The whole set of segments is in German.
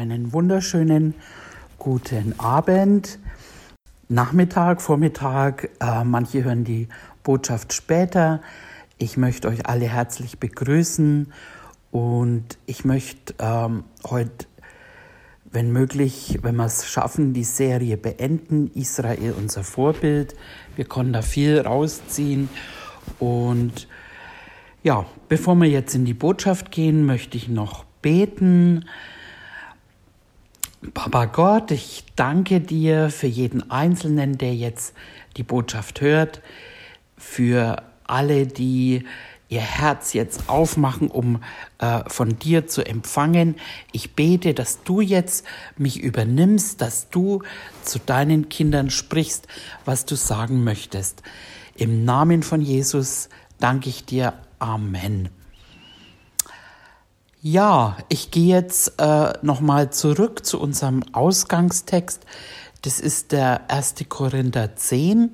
einen wunderschönen guten Abend, Nachmittag, Vormittag. Äh, manche hören die Botschaft später. Ich möchte euch alle herzlich begrüßen und ich möchte ähm, heute, wenn möglich, wenn wir es schaffen, die Serie beenden. Israel unser Vorbild. Wir konnten da viel rausziehen und ja, bevor wir jetzt in die Botschaft gehen, möchte ich noch beten. Papa Gott, ich danke dir für jeden Einzelnen, der jetzt die Botschaft hört, für alle, die ihr Herz jetzt aufmachen, um äh, von dir zu empfangen. Ich bete, dass du jetzt mich übernimmst, dass du zu deinen Kindern sprichst, was du sagen möchtest. Im Namen von Jesus danke ich dir. Amen. Ja, ich gehe jetzt äh, nochmal zurück zu unserem Ausgangstext. Das ist der 1. Korinther 10.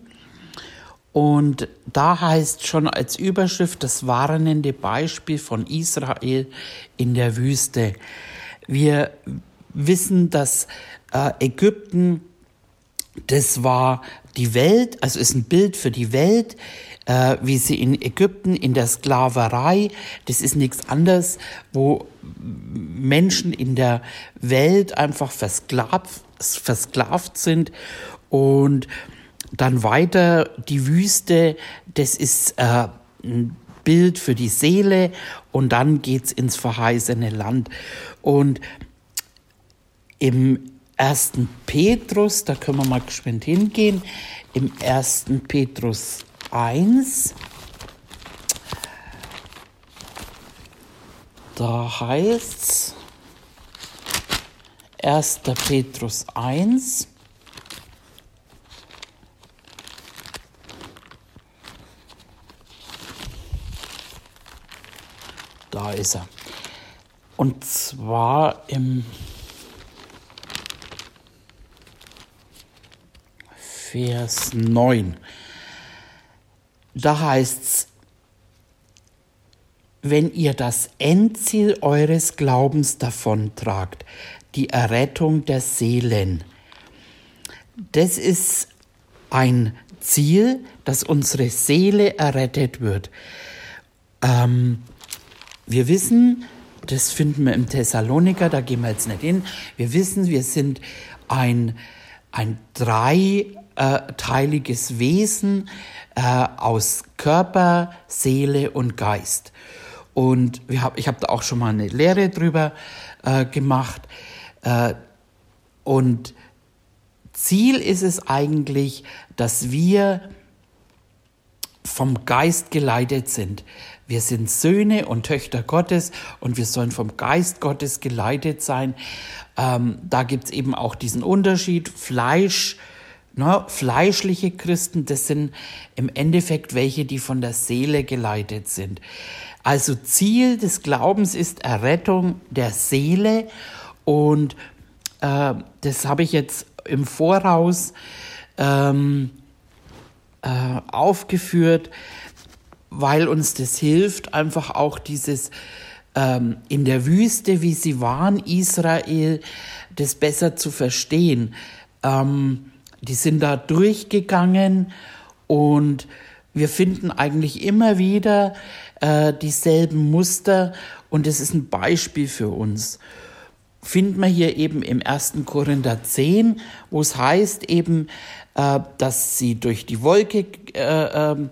Und da heißt schon als Überschrift das warnende Beispiel von Israel in der Wüste. Wir wissen, dass äh, Ägypten, das war die Welt, also ist ein Bild für die Welt, äh, wie sie in Ägypten in der Sklaverei, das ist nichts anderes, wo Menschen in der Welt einfach versklavt, versklavt sind und dann weiter die Wüste, das ist äh, ein Bild für die Seele und dann geht's ins verheißene Land. Und im ersten Petrus, da können wir mal geschwind hingehen, im ersten Petrus 1. Da heißt es 1. Petrus 1. Da ist er. Und zwar im Vers 9. Da heißt's, wenn ihr das Endziel eures Glaubens davontragt, die Errettung der Seelen. Das ist ein Ziel, dass unsere Seele errettet wird. Ähm, wir wissen, das finden wir im Thessaloniker, da gehen wir jetzt nicht hin. Wir wissen, wir sind ein, ein dreiteiliges Wesen äh, aus Körper, Seele und Geist. Und wir hab, ich habe da auch schon mal eine Lehre drüber äh, gemacht. Äh, und Ziel ist es eigentlich, dass wir vom Geist geleitet sind. Wir sind Söhne und Töchter Gottes und wir sollen vom Geist Gottes geleitet sein. Ähm, da gibt's eben auch diesen Unterschied. Fleisch Ne, fleischliche Christen, das sind im Endeffekt welche, die von der Seele geleitet sind. Also Ziel des Glaubens ist Errettung der Seele und äh, das habe ich jetzt im Voraus ähm, äh, aufgeführt, weil uns das hilft, einfach auch dieses ähm, in der Wüste, wie sie waren, Israel, das besser zu verstehen. Ähm, die sind da durchgegangen und wir finden eigentlich immer wieder äh, dieselben Muster und es ist ein Beispiel für uns. Finden wir hier eben im 1. Korinther 10, wo es heißt eben, äh, dass sie durch die Wolke äh, ähm,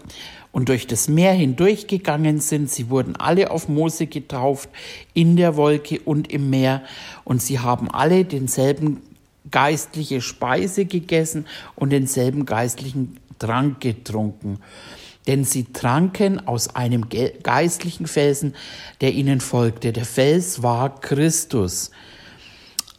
und durch das Meer hindurchgegangen sind. Sie wurden alle auf Mose getauft, in der Wolke und im Meer. Und sie haben alle denselben geistliche Speise gegessen und denselben geistlichen Trank getrunken. Denn sie tranken aus einem geistlichen Felsen, der ihnen folgte. Der Fels war Christus.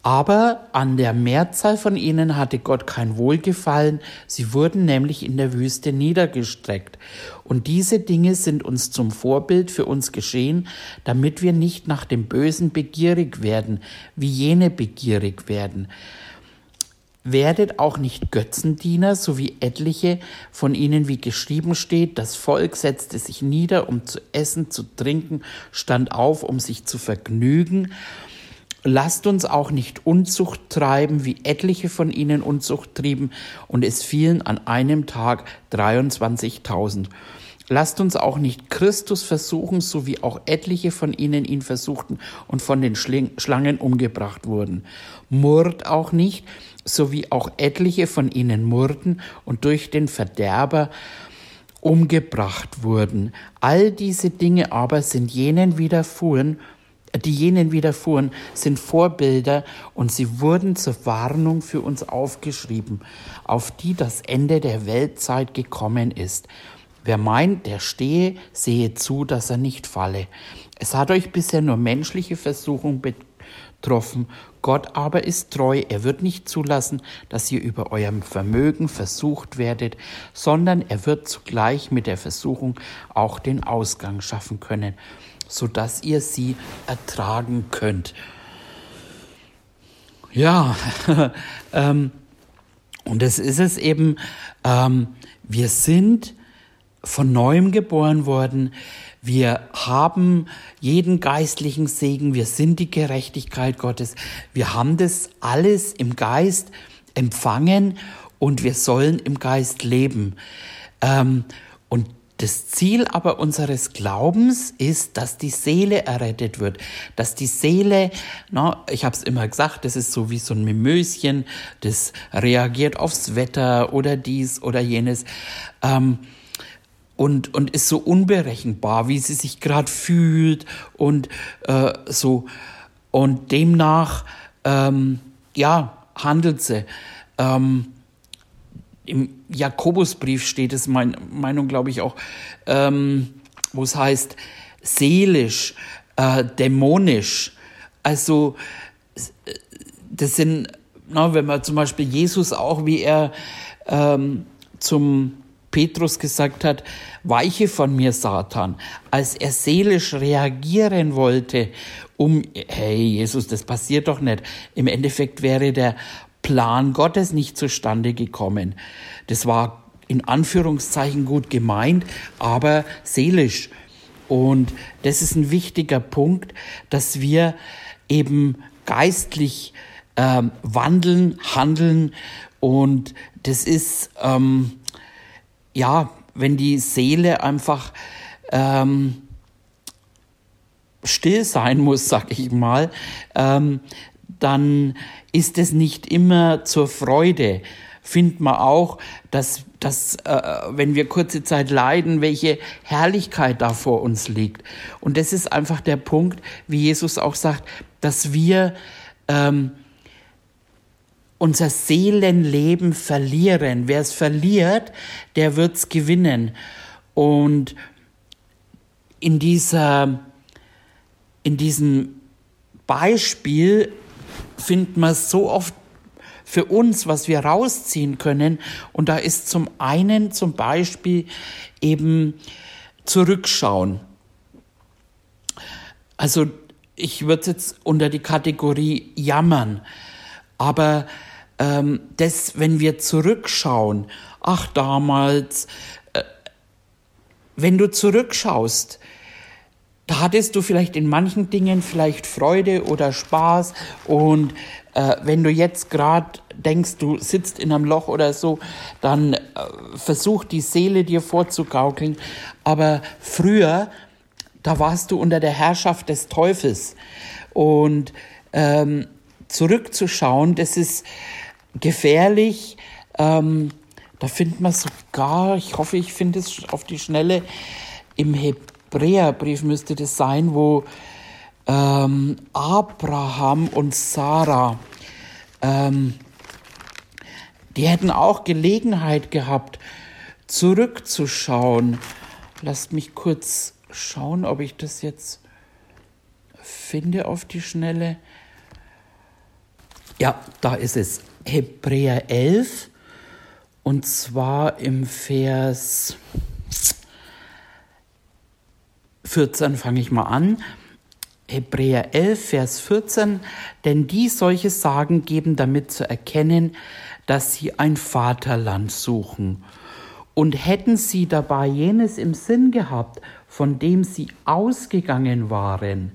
Aber an der Mehrzahl von ihnen hatte Gott kein Wohlgefallen, sie wurden nämlich in der Wüste niedergestreckt. Und diese Dinge sind uns zum Vorbild für uns geschehen, damit wir nicht nach dem Bösen begierig werden, wie jene begierig werden werdet auch nicht Götzendiener, so wie etliche von ihnen, wie geschrieben steht, das Volk setzte sich nieder, um zu essen, zu trinken, stand auf, um sich zu vergnügen. Lasst uns auch nicht Unzucht treiben, wie etliche von ihnen Unzucht trieben, und es fielen an einem Tag 23.000. Lasst uns auch nicht Christus versuchen, so wie auch etliche von ihnen ihn versuchten und von den Schlangen umgebracht wurden. Murrt auch nicht, so wie auch etliche von ihnen murrten und durch den Verderber umgebracht wurden. All diese Dinge aber sind jenen widerfuhren, die jenen widerfuhren, sind Vorbilder und sie wurden zur Warnung für uns aufgeschrieben, auf die das Ende der Weltzeit gekommen ist. Wer meint, der stehe, sehe zu, dass er nicht falle. Es hat euch bisher nur menschliche Versuchung betroffen. Gott aber ist treu. Er wird nicht zulassen, dass ihr über eurem Vermögen versucht werdet, sondern er wird zugleich mit der Versuchung auch den Ausgang schaffen können, sodass ihr sie ertragen könnt. Ja, ähm, und es ist es eben, ähm, wir sind von neuem geboren worden. Wir haben jeden geistlichen Segen. Wir sind die Gerechtigkeit Gottes. Wir haben das alles im Geist empfangen und wir sollen im Geist leben. Ähm, und das Ziel aber unseres Glaubens ist, dass die Seele errettet wird, dass die Seele, ich habe es immer gesagt, das ist so wie so ein Mimöschen, das reagiert aufs Wetter oder dies oder jenes. Ähm, und, und ist so unberechenbar, wie sie sich gerade fühlt und äh, so. Und demnach, ähm, ja, handelt sie. Ähm, Im Jakobusbrief steht es, meine Meinung glaube ich auch, ähm, wo es heißt, seelisch, äh, dämonisch. Also, das sind, na, wenn man zum Beispiel Jesus auch, wie er ähm, zum Petrus gesagt hat, weiche von mir, Satan, als er seelisch reagieren wollte, um, hey Jesus, das passiert doch nicht. Im Endeffekt wäre der Plan Gottes nicht zustande gekommen. Das war in Anführungszeichen gut gemeint, aber seelisch. Und das ist ein wichtiger Punkt, dass wir eben geistlich ähm, wandeln, handeln. Und das ist, ähm, ja, wenn die Seele einfach ähm, still sein muss, sag ich mal, ähm, dann ist es nicht immer zur Freude. Findet man auch, dass, dass äh, wenn wir kurze Zeit leiden, welche Herrlichkeit da vor uns liegt. Und das ist einfach der Punkt, wie Jesus auch sagt, dass wir ähm, unser Seelenleben verlieren. Wer es verliert, der wird es gewinnen. Und in dieser, in diesem Beispiel findet man so oft für uns, was wir rausziehen können. Und da ist zum einen zum Beispiel eben zurückschauen. Also ich würde jetzt unter die Kategorie jammern. Aber ähm, das, wenn wir zurückschauen, ach damals, äh, wenn du zurückschaust, da hattest du vielleicht in manchen Dingen vielleicht Freude oder Spaß und äh, wenn du jetzt gerade denkst, du sitzt in einem Loch oder so, dann äh, versuch die Seele dir vorzugaukeln. Aber früher, da warst du unter der Herrschaft des Teufels und ähm, zurückzuschauen, das ist gefährlich. Ähm, da findet man sogar, ich hoffe, ich finde es auf die Schnelle, im Hebräerbrief müsste das sein, wo ähm, Abraham und Sarah, ähm, die hätten auch Gelegenheit gehabt, zurückzuschauen. Lasst mich kurz schauen, ob ich das jetzt finde auf die Schnelle. Ja, da ist es. Hebräer 11 und zwar im Vers 14 fange ich mal an. Hebräer 11, Vers 14, denn die solche Sagen geben damit zu erkennen, dass sie ein Vaterland suchen. Und hätten sie dabei jenes im Sinn gehabt, von dem sie ausgegangen waren,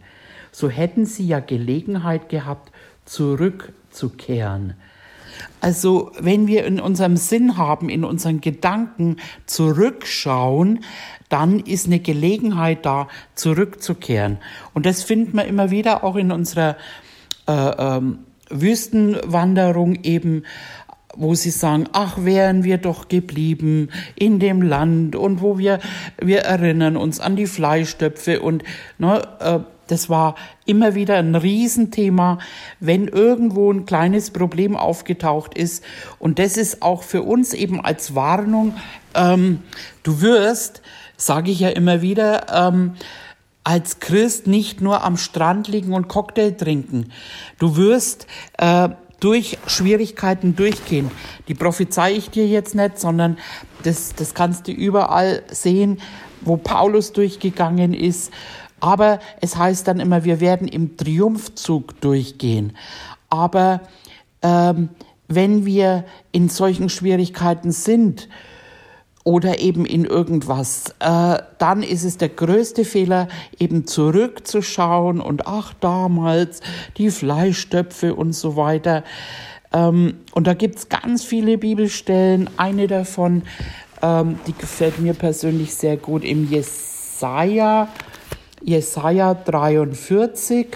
so hätten sie ja Gelegenheit gehabt, zurückzukehren. Also wenn wir in unserem Sinn haben, in unseren Gedanken zurückschauen, dann ist eine Gelegenheit da, zurückzukehren. Und das finden wir immer wieder auch in unserer äh, ähm, Wüstenwanderung eben, wo sie sagen, ach, wären wir doch geblieben in dem Land und wo wir, wir erinnern uns an die Fleischtöpfe und ne, äh, das war immer wieder ein Riesenthema, wenn irgendwo ein kleines Problem aufgetaucht ist. Und das ist auch für uns eben als Warnung, ähm, du wirst, sage ich ja immer wieder, ähm, als Christ nicht nur am Strand liegen und Cocktail trinken. Du wirst äh, durch Schwierigkeiten durchgehen. Die prophezei ich dir jetzt nicht, sondern das, das kannst du überall sehen, wo Paulus durchgegangen ist aber es heißt dann immer, wir werden im Triumphzug durchgehen. Aber ähm, wenn wir in solchen Schwierigkeiten sind oder eben in irgendwas, äh, dann ist es der größte Fehler, eben zurückzuschauen und ach damals die Fleischtöpfe und so weiter. Ähm, und da gibt's ganz viele Bibelstellen. Eine davon, ähm, die gefällt mir persönlich sehr gut im Jesaja Jesaja 43.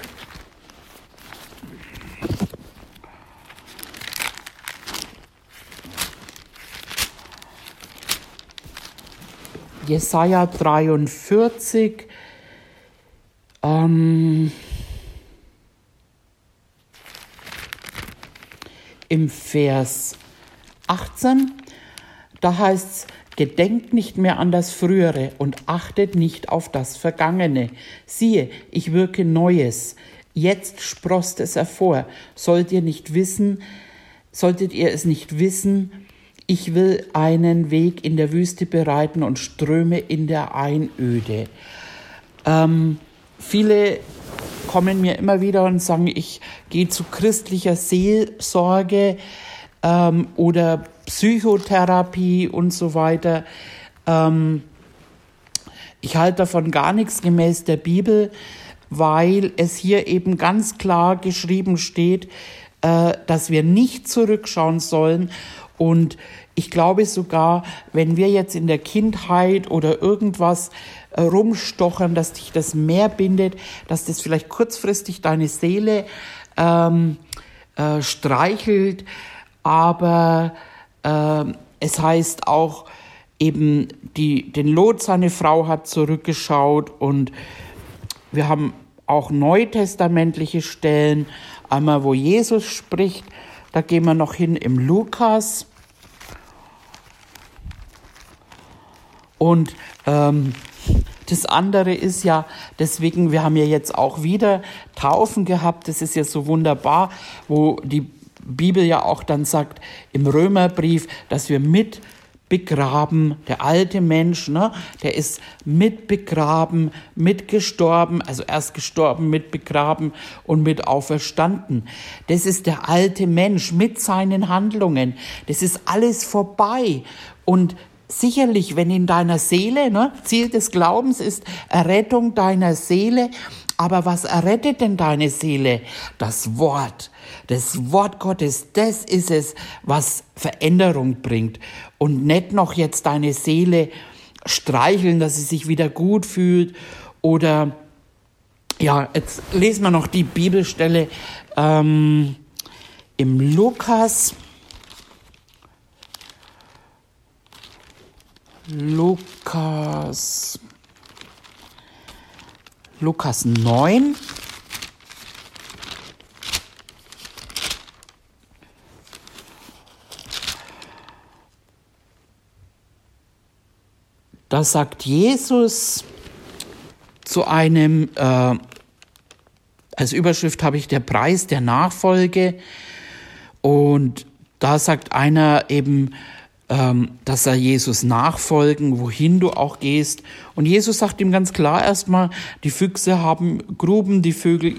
Jesaja 43, ähm, im Vers 18, da heißt es, Gedenkt nicht mehr an das Frühere und achtet nicht auf das Vergangene. Siehe, ich wirke Neues. Jetzt sproßt es hervor. Sollt ihr nicht wissen, solltet ihr es nicht wissen, ich will einen Weg in der Wüste bereiten und Ströme in der Einöde. Ähm, viele kommen mir immer wieder und sagen, ich gehe zu christlicher Seelsorge ähm, oder Psychotherapie und so weiter. Ähm, ich halte davon gar nichts gemäß der Bibel, weil es hier eben ganz klar geschrieben steht, äh, dass wir nicht zurückschauen sollen. Und ich glaube sogar, wenn wir jetzt in der Kindheit oder irgendwas äh, rumstochern, dass dich das mehr bindet, dass das vielleicht kurzfristig deine Seele ähm, äh, streichelt, aber es heißt auch eben, die, den Lot, seine Frau hat zurückgeschaut und wir haben auch neutestamentliche Stellen, einmal wo Jesus spricht, da gehen wir noch hin im Lukas. Und ähm, das andere ist ja, deswegen, wir haben ja jetzt auch wieder Taufen gehabt, das ist ja so wunderbar, wo die Bibel ja auch dann sagt im Römerbrief, dass wir mit begraben, der alte Mensch, ne, der ist mit begraben, mit gestorben, also erst gestorben, mit begraben und mit auferstanden. Das ist der alte Mensch mit seinen Handlungen. Das ist alles vorbei. Und sicherlich, wenn in deiner Seele, ne, Ziel des Glaubens ist Errettung deiner Seele, aber was errettet denn deine Seele? Das Wort. Das Wort Gottes, das ist es, was Veränderung bringt. Und nicht noch jetzt deine Seele streicheln, dass sie sich wieder gut fühlt. Oder, ja, jetzt lesen wir noch die Bibelstelle ähm, im Lukas. Lukas Lukas 9. Da sagt Jesus zu einem, äh, als Überschrift habe ich der Preis der Nachfolge. Und da sagt einer eben, ähm, dass er Jesus nachfolgen, wohin du auch gehst. Und Jesus sagt ihm ganz klar erstmal, die Füchse haben Gruben, die Vögel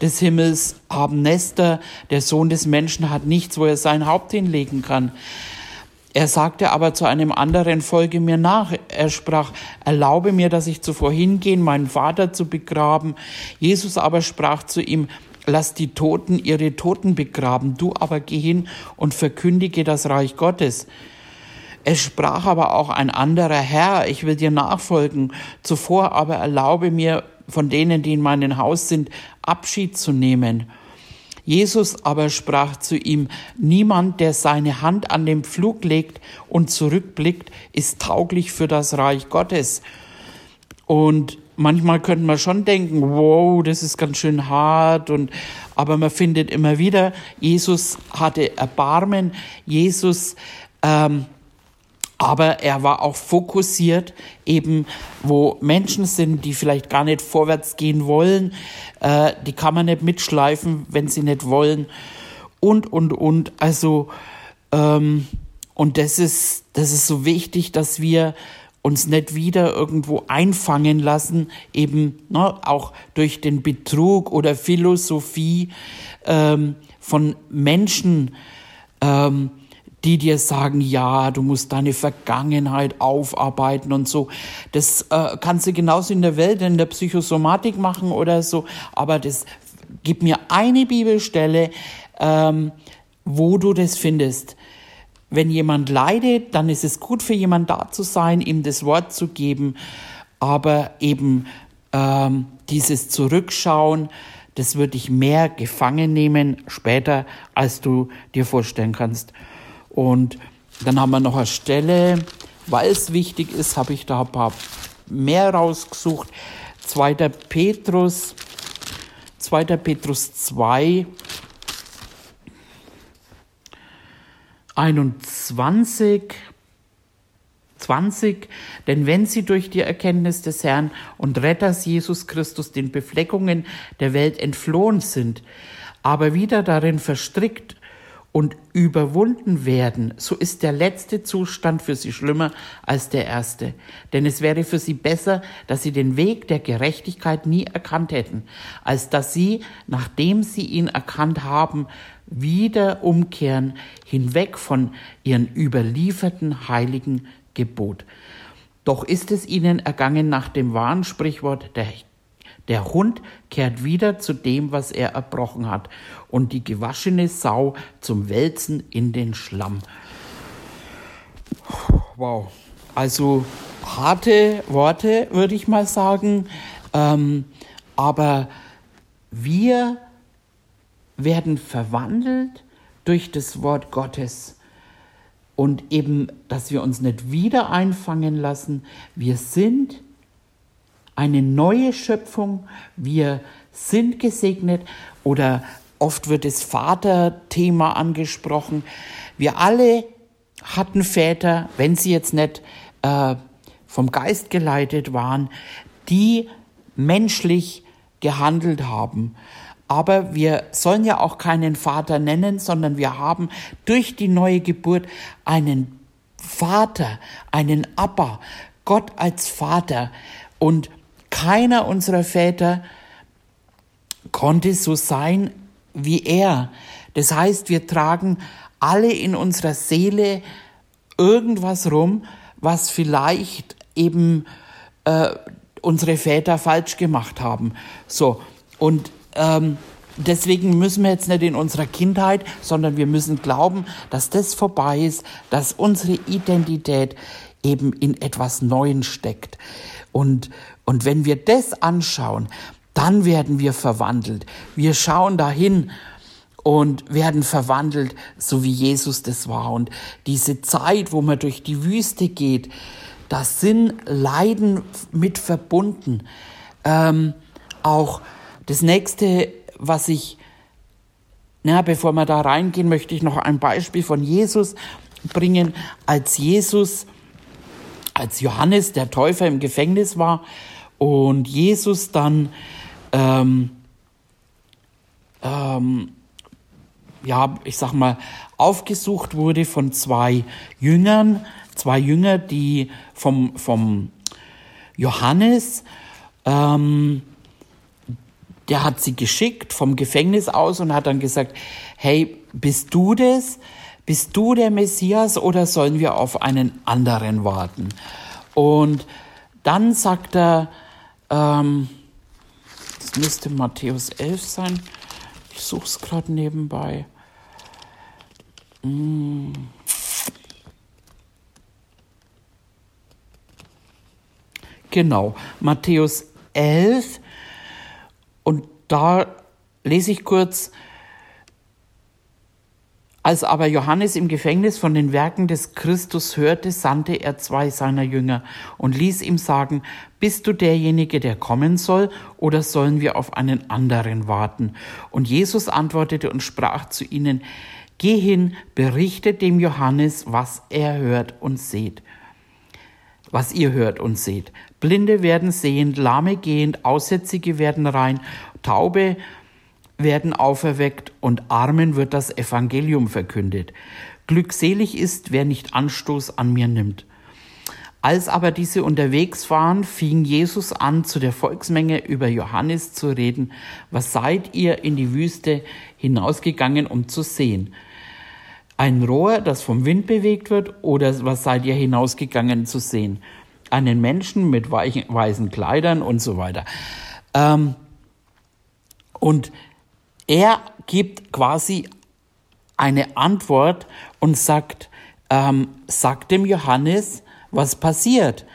des Himmels haben Nester, der Sohn des Menschen hat nichts, wo er sein Haupt hinlegen kann. Er sagte aber zu einem anderen, folge mir nach. Er sprach, erlaube mir, dass ich zuvor hingehen, meinen Vater zu begraben. Jesus aber sprach zu ihm, lass die Toten ihre Toten begraben, du aber geh hin und verkündige das Reich Gottes. Es sprach aber auch ein anderer Herr, ich will dir nachfolgen, zuvor aber erlaube mir von denen, die in meinem Haus sind, Abschied zu nehmen. Jesus aber sprach zu ihm, niemand, der seine Hand an den Pflug legt und zurückblickt, ist tauglich für das Reich Gottes. Und manchmal könnte man schon denken, wow, das ist ganz schön hart und aber man findet immer wieder, Jesus hatte Erbarmen, Jesus ähm, aber er war auch fokussiert, eben wo Menschen sind, die vielleicht gar nicht vorwärts gehen wollen, äh, die kann man nicht mitschleifen, wenn sie nicht wollen und, und, und. Also, ähm, und das ist, das ist so wichtig, dass wir uns nicht wieder irgendwo einfangen lassen, eben ne, auch durch den Betrug oder Philosophie ähm, von Menschen, ähm, die dir sagen, ja, du musst deine Vergangenheit aufarbeiten und so. Das äh, kannst du genauso in der Welt, in der Psychosomatik machen oder so. Aber das gib mir eine Bibelstelle, ähm, wo du das findest. Wenn jemand leidet, dann ist es gut für jemand da zu sein, ihm das Wort zu geben. Aber eben ähm, dieses Zurückschauen, das würde dich mehr gefangen nehmen später, als du dir vorstellen kannst. Und dann haben wir noch eine Stelle, weil es wichtig ist, habe ich da ein paar mehr rausgesucht. 2. Petrus, 2. Petrus 2, 21, 20, denn wenn sie durch die Erkenntnis des Herrn und Retters Jesus Christus den Befleckungen der Welt entflohen sind, aber wieder darin verstrickt und überwunden werden, so ist der letzte Zustand für sie schlimmer als der erste. Denn es wäre für sie besser, dass sie den Weg der Gerechtigkeit nie erkannt hätten, als dass sie, nachdem sie ihn erkannt haben, wieder umkehren, hinweg von ihren überlieferten heiligen Gebot. Doch ist es ihnen ergangen nach dem wahren Sprichwort, der der Hund kehrt wieder zu dem, was er erbrochen hat, und die gewaschene Sau zum Wälzen in den Schlamm. Wow. Also harte Worte, würde ich mal sagen. Ähm, aber wir werden verwandelt durch das Wort Gottes. Und eben, dass wir uns nicht wieder einfangen lassen. Wir sind eine neue Schöpfung. Wir sind gesegnet oder oft wird das Vaterthema angesprochen. Wir alle hatten Väter, wenn sie jetzt nicht äh, vom Geist geleitet waren, die menschlich gehandelt haben. Aber wir sollen ja auch keinen Vater nennen, sondern wir haben durch die neue Geburt einen Vater, einen Abba, Gott als Vater. Und keiner unserer Väter konnte so sein wie er. Das heißt, wir tragen alle in unserer Seele irgendwas rum, was vielleicht eben äh, unsere Väter falsch gemacht haben. So und ähm, deswegen müssen wir jetzt nicht in unserer Kindheit, sondern wir müssen glauben, dass das vorbei ist, dass unsere Identität eben in etwas Neuem steckt. Und, und wenn wir das anschauen, dann werden wir verwandelt. Wir schauen dahin und werden verwandelt, so wie Jesus das war. Und diese Zeit, wo man durch die Wüste geht, das sind Leiden mit verbunden. Ähm, auch das nächste, was ich, na, bevor wir da reingehen, möchte ich noch ein Beispiel von Jesus bringen. Als Jesus als Johannes der Täufer im Gefängnis war und Jesus dann ähm, ähm, ja, ich sag mal, aufgesucht wurde von zwei Jüngern, zwei Jünger, die vom, vom Johannes, ähm, der hat sie geschickt vom Gefängnis aus und hat dann gesagt, hey, bist du das? bist du der Messias oder sollen wir auf einen anderen warten? Und dann sagt er, ähm, das müsste Matthäus 11 sein, Ich suche es gerade nebenbei. Hm. Genau, Matthäus 11. Und da lese ich kurz, als aber Johannes im Gefängnis von den Werken des Christus hörte, sandte er zwei seiner Jünger und ließ ihm sagen, bist du derjenige, der kommen soll, oder sollen wir auf einen anderen warten? Und Jesus antwortete und sprach zu ihnen, Geh hin, berichtet dem Johannes, was er hört und seht. Was ihr hört und seht. Blinde werden sehend, Lahme gehend, Aussätzige werden rein, Taube werden auferweckt und Armen wird das Evangelium verkündet. Glückselig ist, wer nicht Anstoß an mir nimmt. Als aber diese unterwegs waren, fing Jesus an, zu der Volksmenge über Johannes zu reden. Was seid ihr in die Wüste hinausgegangen, um zu sehen? Ein Rohr, das vom Wind bewegt wird, oder was seid ihr hinausgegangen zu sehen? Einen Menschen mit weichen, weißen Kleidern und so weiter. Ähm, und er gibt quasi eine Antwort und sagt, ähm, sagt dem Johannes, was passiert.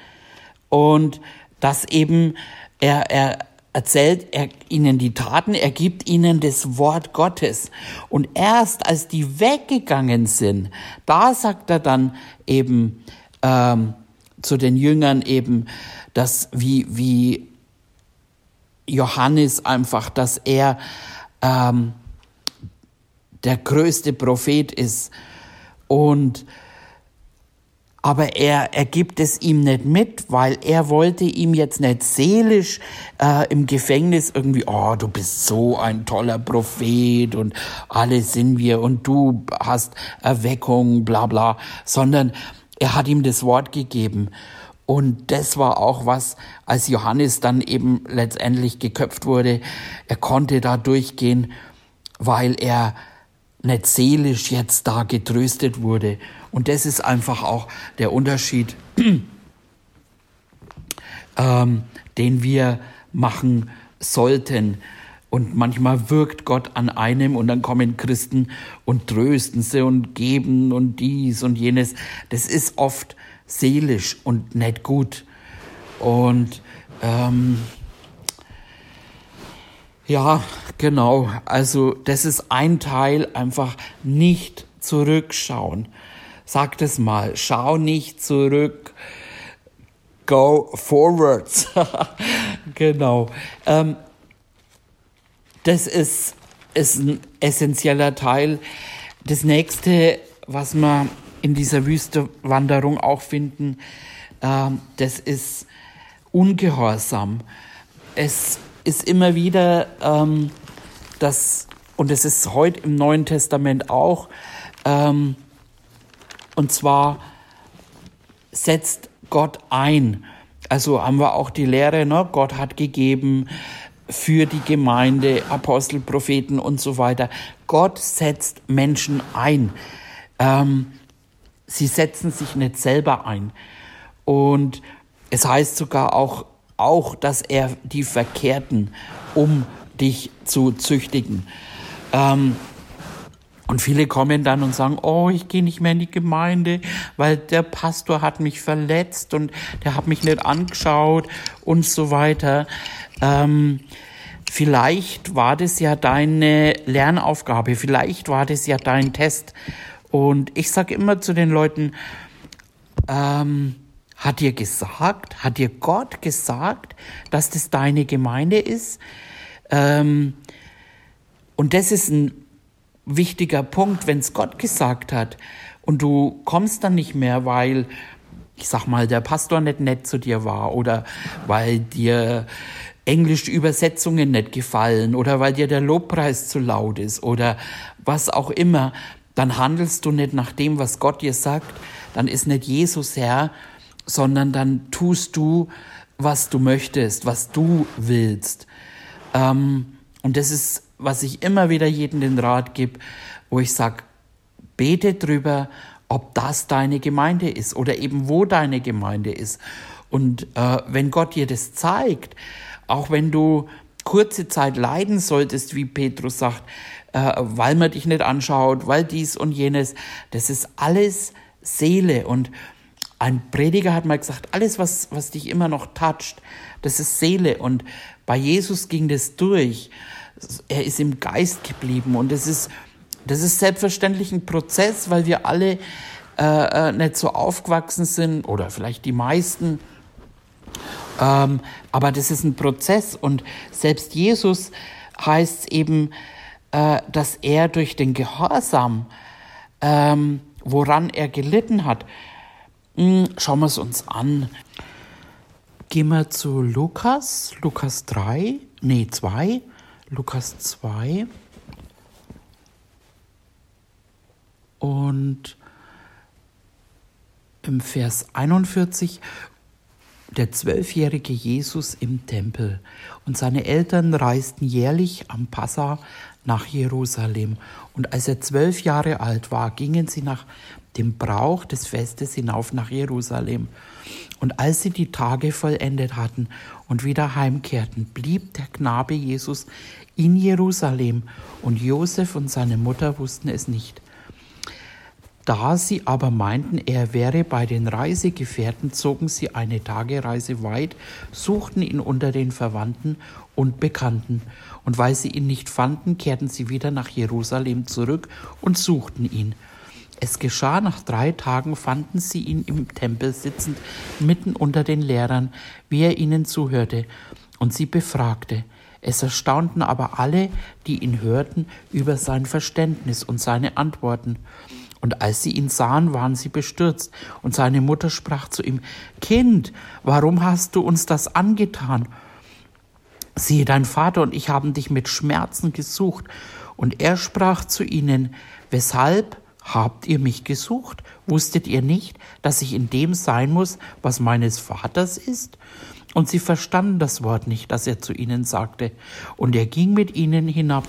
Und dass eben er, er erzählt er ihnen die Taten, er gibt ihnen das Wort Gottes. Und erst als die weggegangen sind, da sagt er dann eben ähm, zu den Jüngern eben, dass wie, wie Johannes einfach, dass er ähm, der größte Prophet ist. Und aber er, er gibt es ihm nicht mit, weil er wollte ihm jetzt nicht seelisch äh, im Gefängnis irgendwie, oh, du bist so ein toller Prophet und alle sind wir und du hast Erweckung, bla bla, sondern er hat ihm das Wort gegeben. Und das war auch was, als Johannes dann eben letztendlich geköpft wurde. Er konnte da durchgehen, weil er nicht seelisch jetzt da getröstet wurde. Und das ist einfach auch der Unterschied, ähm, den wir machen sollten. Und manchmal wirkt Gott an einem und dann kommen Christen und trösten sie und geben und dies und jenes. Das ist oft seelisch und nicht gut. Und ähm, ja, genau. Also das ist ein Teil, einfach nicht zurückschauen. Sag das mal, schau nicht zurück, go forwards. genau. Ähm, das ist, ist ein essentieller Teil. Das nächste, was wir in dieser Wüstewanderung auch finden, äh, das ist Ungehorsam. Es ist immer wieder ähm, das, und es ist heute im Neuen Testament auch, ähm, und zwar setzt Gott ein. Also haben wir auch die Lehre, ne? Gott hat gegeben für die Gemeinde, Apostel, Propheten und so weiter. Gott setzt Menschen ein. Ähm, sie setzen sich nicht selber ein. Und es heißt sogar auch, auch, dass er die Verkehrten, um dich zu züchtigen. Ähm, und viele kommen dann und sagen, oh, ich gehe nicht mehr in die Gemeinde, weil der Pastor hat mich verletzt und der hat mich nicht angeschaut und so weiter. Ähm, vielleicht war das ja deine Lernaufgabe, vielleicht war das ja dein Test. Und ich sage immer zu den Leuten, ähm, hat dir gesagt, hat dir Gott gesagt, dass das deine Gemeinde ist? Ähm, und das ist ein wichtiger Punkt, wenn es Gott gesagt hat. Und du kommst dann nicht mehr, weil, ich sag mal, der Pastor nicht nett zu dir war oder weil dir englische Übersetzungen nicht gefallen oder weil dir der Lobpreis zu laut ist oder was auch immer, dann handelst du nicht nach dem, was Gott dir sagt, dann ist nicht Jesus Herr, sondern dann tust du, was du möchtest, was du willst. Ähm, und das ist, was ich immer wieder jedem den Rat gebe, wo ich sage, bete drüber, ob das deine Gemeinde ist oder eben wo deine Gemeinde ist. Und äh, wenn Gott dir das zeigt, auch wenn du kurze Zeit leiden solltest, wie Petrus sagt, äh, weil man dich nicht anschaut, weil dies und jenes, das ist alles Seele. Und ein Prediger hat mal gesagt, alles, was, was dich immer noch toucht, das ist Seele. Und bei Jesus ging das durch. Er ist im Geist geblieben. Und das ist, das ist selbstverständlich ein Prozess, weil wir alle äh, äh nicht so aufgewachsen sind oder vielleicht die meisten ähm, aber das ist ein Prozess und selbst Jesus heißt eben, äh, dass er durch den Gehorsam, ähm, woran er gelitten hat, schauen wir es uns an. Gehen wir zu Lukas, Lukas 3, nee 2, Lukas 2. Und im Vers 41, der zwölfjährige Jesus im Tempel und seine Eltern reisten jährlich am Passa nach Jerusalem. Und als er zwölf Jahre alt war, gingen sie nach dem Brauch des Festes hinauf nach Jerusalem. Und als sie die Tage vollendet hatten und wieder heimkehrten, blieb der Knabe Jesus in Jerusalem, und Josef und seine Mutter wussten es nicht. Da sie aber meinten, er wäre bei den Reisegefährten, zogen sie eine Tagereise weit, suchten ihn unter den Verwandten und Bekannten. Und weil sie ihn nicht fanden, kehrten sie wieder nach Jerusalem zurück und suchten ihn. Es geschah nach drei Tagen, fanden sie ihn im Tempel sitzend, mitten unter den Lehrern, wie er ihnen zuhörte, und sie befragte. Es erstaunten aber alle, die ihn hörten, über sein Verständnis und seine Antworten. Und als sie ihn sahen, waren sie bestürzt. Und seine Mutter sprach zu ihm, Kind, warum hast du uns das angetan? Siehe, dein Vater und ich haben dich mit Schmerzen gesucht. Und er sprach zu ihnen, weshalb habt ihr mich gesucht? Wusstet ihr nicht, dass ich in dem sein muss, was meines Vaters ist? Und sie verstanden das Wort nicht, das er zu ihnen sagte. Und er ging mit ihnen hinab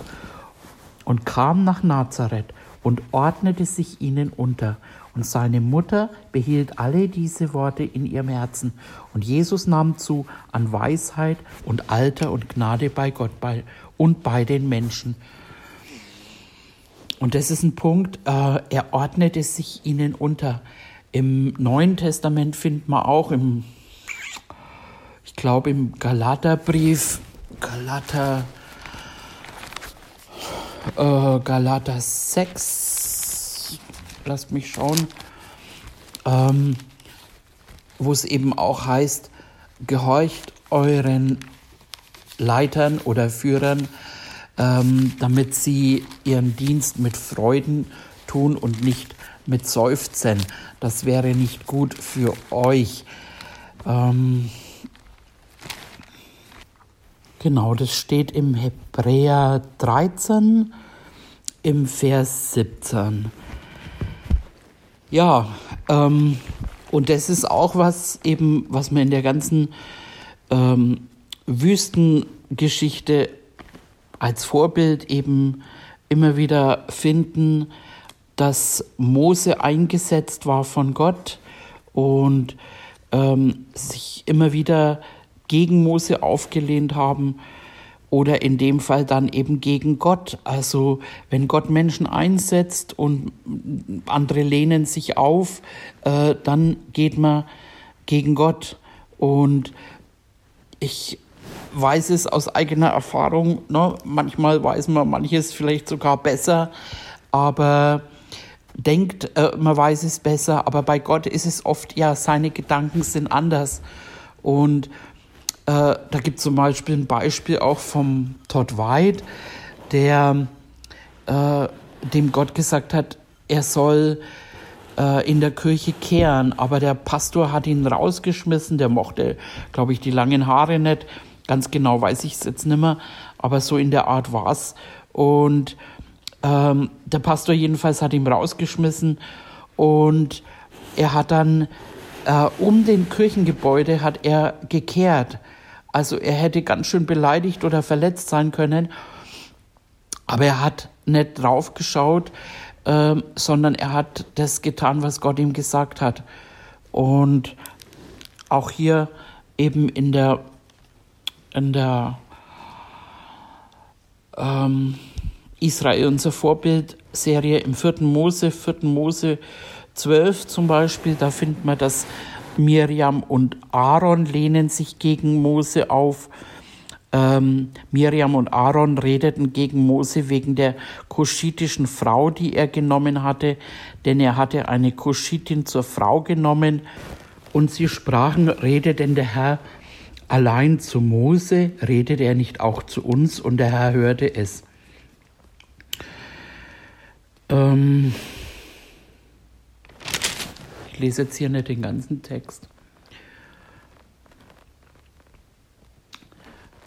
und kam nach Nazareth und ordnete sich ihnen unter. Und seine Mutter behielt alle diese Worte in ihrem Herzen. Und Jesus nahm zu an Weisheit und Alter und Gnade bei Gott und bei den Menschen. Und das ist ein Punkt, äh, er ordnete sich ihnen unter. Im Neuen Testament findet man auch im, ich glaube im Galaterbrief, Galater äh, Galater 6, lasst mich schauen, ähm, wo es eben auch heißt, gehorcht euren Leitern oder Führern, ähm, damit sie ihren Dienst mit Freuden tun und nicht mit Seufzen. Das wäre nicht gut für euch. Ähm, Genau, das steht im Hebräer 13 im Vers 17. Ja, ähm, und das ist auch was eben, was man in der ganzen ähm, Wüstengeschichte als Vorbild eben immer wieder finden, dass Mose eingesetzt war von Gott und ähm, sich immer wieder gegen Mose aufgelehnt haben oder in dem Fall dann eben gegen Gott. Also wenn Gott Menschen einsetzt und andere lehnen sich auf, äh, dann geht man gegen Gott. Und ich weiß es aus eigener Erfahrung, ne? manchmal weiß man manches vielleicht sogar besser, aber denkt, äh, man weiß es besser, aber bei Gott ist es oft ja, seine Gedanken sind anders. Und äh, da gibt es zum Beispiel ein Beispiel auch vom Todd White, der äh, dem Gott gesagt hat, er soll äh, in der Kirche kehren, aber der Pastor hat ihn rausgeschmissen, der mochte, glaube ich, die langen Haare nicht. Ganz genau weiß ich es jetzt nicht mehr, aber so in der Art war es. Und ähm, der Pastor jedenfalls hat ihn rausgeschmissen und er hat dann äh, um den Kirchengebäude hat er gekehrt. Also er hätte ganz schön beleidigt oder verletzt sein können, aber er hat nicht drauf geschaut, äh, sondern er hat das getan, was Gott ihm gesagt hat. Und auch hier eben in der, in der ähm, Israel, unsere Vorbildserie im 4. Mose, 4. Mose 12 zum Beispiel, da findet man, dass Miriam und Aaron lehnen sich gegen Mose auf. Ähm, Miriam und Aaron redeten gegen Mose wegen der kuschitischen Frau, die er genommen hatte, denn er hatte eine Kuschitin zur Frau genommen. Und sie sprachen, redet denn der Herr allein zu Mose, redet er nicht auch zu uns? Und der Herr hörte es. Ähm ich lese jetzt hier nicht den ganzen Text.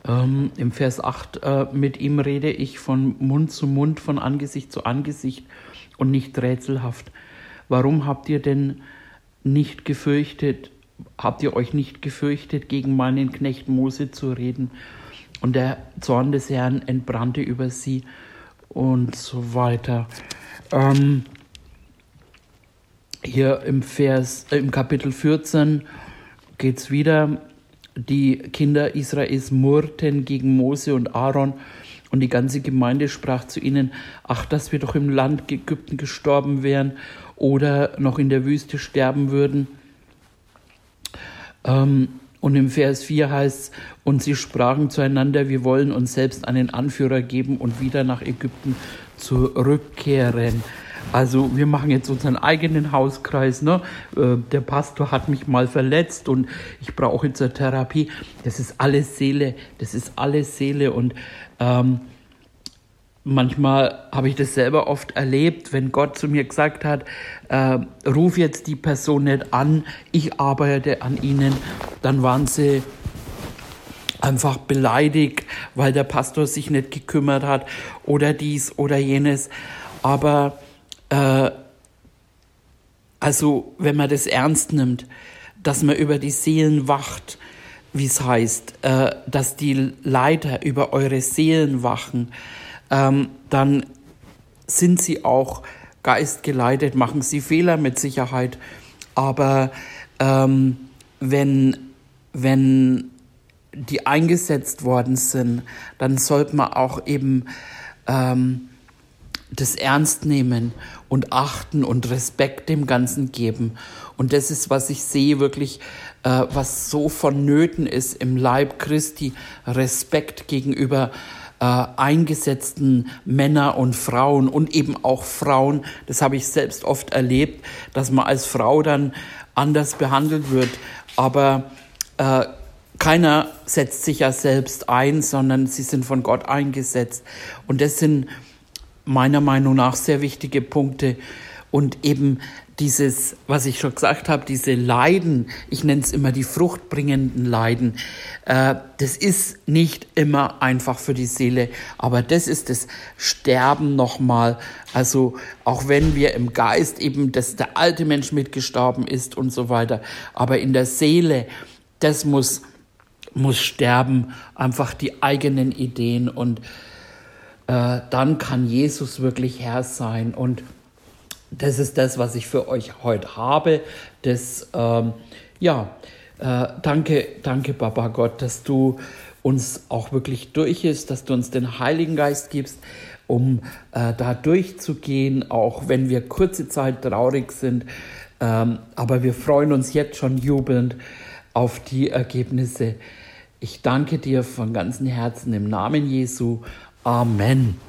Ähm, Im Vers 8, äh, mit ihm rede ich von Mund zu Mund, von Angesicht zu Angesicht und nicht rätselhaft. Warum habt ihr denn nicht gefürchtet, habt ihr euch nicht gefürchtet, gegen meinen Knecht Mose zu reden? Und der Zorn des Herrn entbrannte über sie und so weiter. Ähm, hier im Vers, äh, im Kapitel 14 geht es wieder die Kinder Israels murrten gegen Mose und Aaron und die ganze Gemeinde sprach zu ihnen, ach, dass wir doch im Land Ägypten gestorben wären oder noch in der Wüste sterben würden. Ähm, und im Vers 4 heißt es, und sie sprachen zueinander, wir wollen uns selbst einen Anführer geben und wieder nach Ägypten zurückkehren. Also wir machen jetzt unseren eigenen Hauskreis. Ne? Äh, der Pastor hat mich mal verletzt und ich brauche zur Therapie. Das ist alles Seele. Das ist alles Seele. Und ähm, manchmal habe ich das selber oft erlebt, wenn Gott zu mir gesagt hat, äh, ruf jetzt die Person nicht an, ich arbeite an ihnen, dann waren sie einfach beleidigt, weil der Pastor sich nicht gekümmert hat oder dies oder jenes. Aber äh, also wenn man das ernst nimmt, dass man über die Seelen wacht, wie es heißt, äh, dass die Leiter über eure Seelen wachen, ähm, dann sind sie auch geistgeleitet, machen sie Fehler mit Sicherheit. Aber ähm, wenn, wenn die eingesetzt worden sind, dann sollte man auch eben ähm, das ernst nehmen und achten und Respekt dem Ganzen geben. Und das ist, was ich sehe, wirklich, äh, was so vonnöten ist im Leib Christi, Respekt gegenüber äh, eingesetzten Männer und Frauen und eben auch Frauen. Das habe ich selbst oft erlebt, dass man als Frau dann anders behandelt wird. Aber äh, keiner setzt sich ja selbst ein, sondern sie sind von Gott eingesetzt. Und das sind meiner Meinung nach sehr wichtige Punkte und eben dieses, was ich schon gesagt habe, diese Leiden, ich nenne es immer die fruchtbringenden Leiden, äh, das ist nicht immer einfach für die Seele, aber das ist das Sterben nochmal. Also auch wenn wir im Geist eben, dass der alte Mensch mitgestorben ist und so weiter, aber in der Seele, das muss, muss sterben, einfach die eigenen Ideen und äh, dann kann Jesus wirklich Herr sein. Und das ist das, was ich für euch heute habe. Das, ähm, ja, äh, danke, danke, Papa Gott, dass du uns auch wirklich durch ist, dass du uns den Heiligen Geist gibst, um äh, da durchzugehen, auch wenn wir kurze Zeit traurig sind. Ähm, aber wir freuen uns jetzt schon jubelnd auf die Ergebnisse. Ich danke dir von ganzem Herzen im Namen Jesu. Amen.